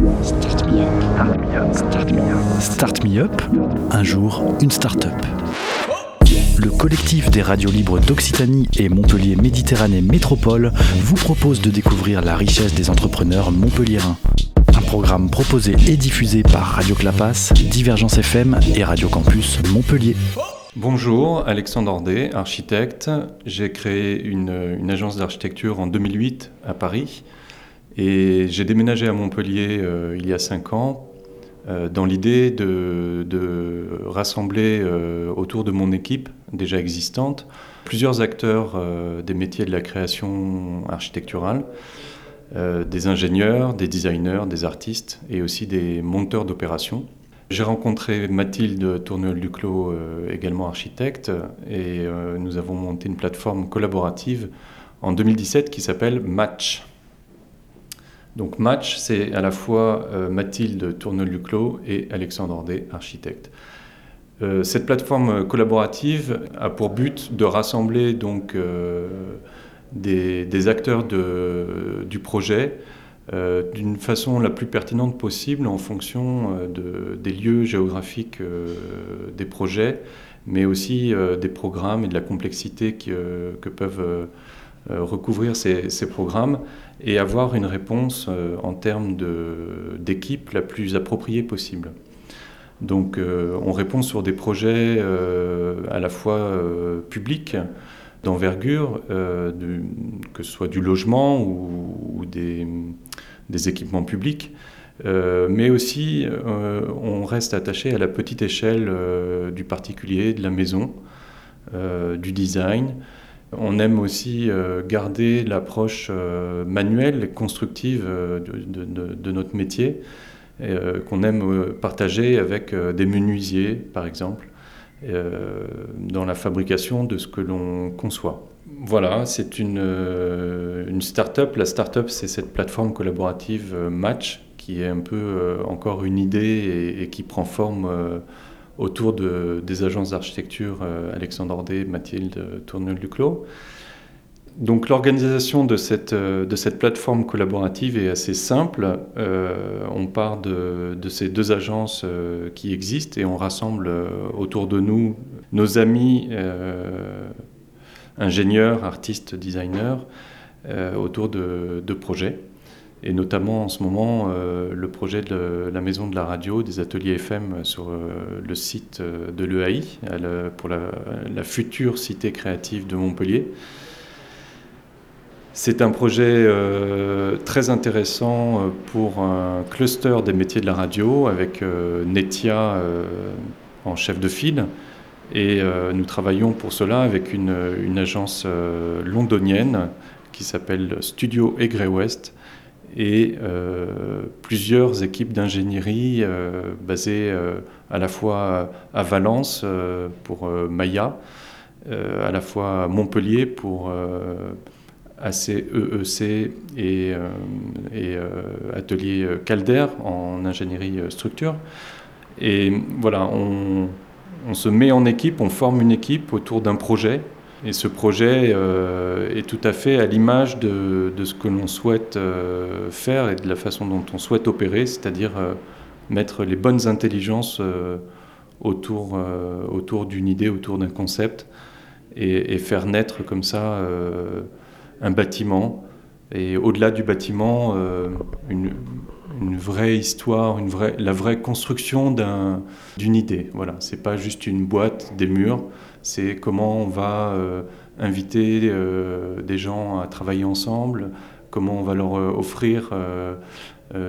Start Me Up. Start Me Up. Start Me Up. Un jour, une start-up. Le collectif des radios libres d'Occitanie et Montpellier Méditerranée Métropole vous propose de découvrir la richesse des entrepreneurs montpelliérains. Un programme proposé et diffusé par Radio Clapas, Divergence FM et Radio Campus Montpellier. Bonjour, Alexandre Ordet, architecte. J'ai créé une agence d'architecture en 2008 à Paris et j'ai déménagé à Montpellier euh, il y a cinq ans euh, dans l'idée de, de, rassembler euh, autour de mon équipe déjà existante plusieurs acteurs des métiers de la création architecturale, des ingénieurs, des designers, des artistes et aussi des monteurs d'opérations. J'ai rencontré Mathilde Tourneul-Duclos, également architecte, et nous avons monté une plateforme collaborative en 2017 qui s'appelle Match. Donc Match, c'est à la fois euh, Mathilde Tournel-Luclos et Alexandre Ordet, architecte. Euh, cette plateforme collaborative a pour but de rassembler donc euh, des, acteurs du projet d'une façon la plus pertinente possible en fonction des lieux géographiques des projets, mais aussi des programmes et de la complexité que peuvent recouvrir ces programmes et avoir une réponse euh, en termes d'équipe la plus appropriée possible. Donc euh, on répond sur des projets euh, à la fois publics, d'envergure, que ce soit du logement ou, des, équipements publics, mais aussi on reste attaché à la petite échelle du particulier, de la maison, du design. On aime aussi euh, garder l'approche euh, manuelle constructive euh, de, notre métier, qu'on aime partager avec des menuisiers, par exemple, dans la fabrication de ce que l'on conçoit. Voilà, c'est une, une start-up. La start-up, c'est cette plateforme collaborative Match qui est un peu encore une idée et qui prend forme autour de, des agences d'architecture euh, Alexandre Ordet, Mathilde Tournel-Duclos. Donc l'organisation de cette, euh, de cette plateforme collaborative est assez simple. Euh, on part de, de, ces deux agences qui existent et on rassemble autour de nous nos amis ingénieurs, artistes, designers autour de, de projets et notamment en ce moment euh, le projet de la maison de la radio, des ateliers FM sur euh, le site euh, de l'EAI, pour la, future cité créative de Montpellier. C'est un projet très intéressant pour un cluster des métiers de la radio avec Netia en chef de file. Et nous travaillons pour cela avec une, agence londonienne qui s'appelle Studio Egre West et euh, plusieurs équipes d'ingénierie euh, basées euh, à la fois à Valence pour Maya, à la fois à Montpellier pour ACEEC e et, et Atelier Calder en ingénierie structure. Et voilà, on se met en équipe, on forme une équipe autour d'un projet et ce projet euh, est tout à fait à l'image de, ce que l'on souhaite euh, faire et de la façon dont on souhaite opérer, c'est-à-dire euh, mettre les bonnes intelligences autour, autour d'une idée, autour d'un concept, et, faire naître comme ça un bâtiment, et au-delà du bâtiment, une, une, vraie histoire, une vraie, la vraie construction d'une idée. Voilà, c'est pas juste une boîte, des murs. C'est comment on va euh, inviter euh, des gens à travailler ensemble, comment on va leur euh, offrir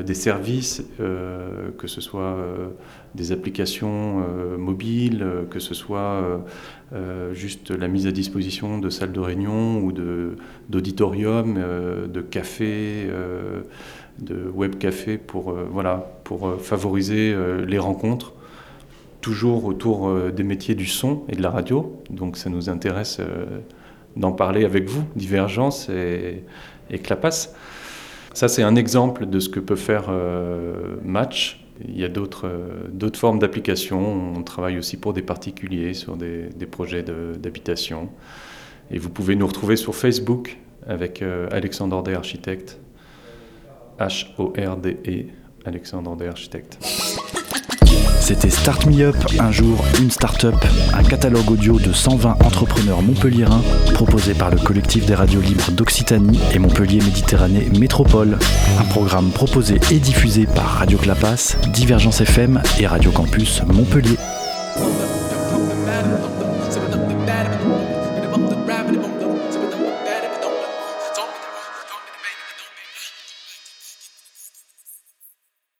des services, que ce soit des applications mobiles, que ce soit juste la mise à disposition de salles de réunion ou d'auditorium, de, cafés, de web cafés pour, voilà, pour favoriser les rencontres toujours autour euh, des métiers du son et de la radio. Donc ça nous intéresse euh, d'en parler avec vous, Divergence et, et Clapas. Ça, c'est un exemple de ce que peut faire euh, Match. Il y a d'autres formes d'applications. On travaille aussi pour des particuliers sur des, des projets d'habitation. Et vous pouvez nous retrouver sur Facebook avec Alexandre Ordet, architecte. H-O-R-D-E, Alexandre André, architecte. C'était Start Me Up, un jour, une start-up, un catalogue audio de 120 entrepreneurs montpelliérains proposé par le collectif des radios libres d'Occitanie et Montpellier Méditerranée Métropole. Un programme proposé et diffusé par Radio Clapas, Divergence FM et Radio Campus Montpellier.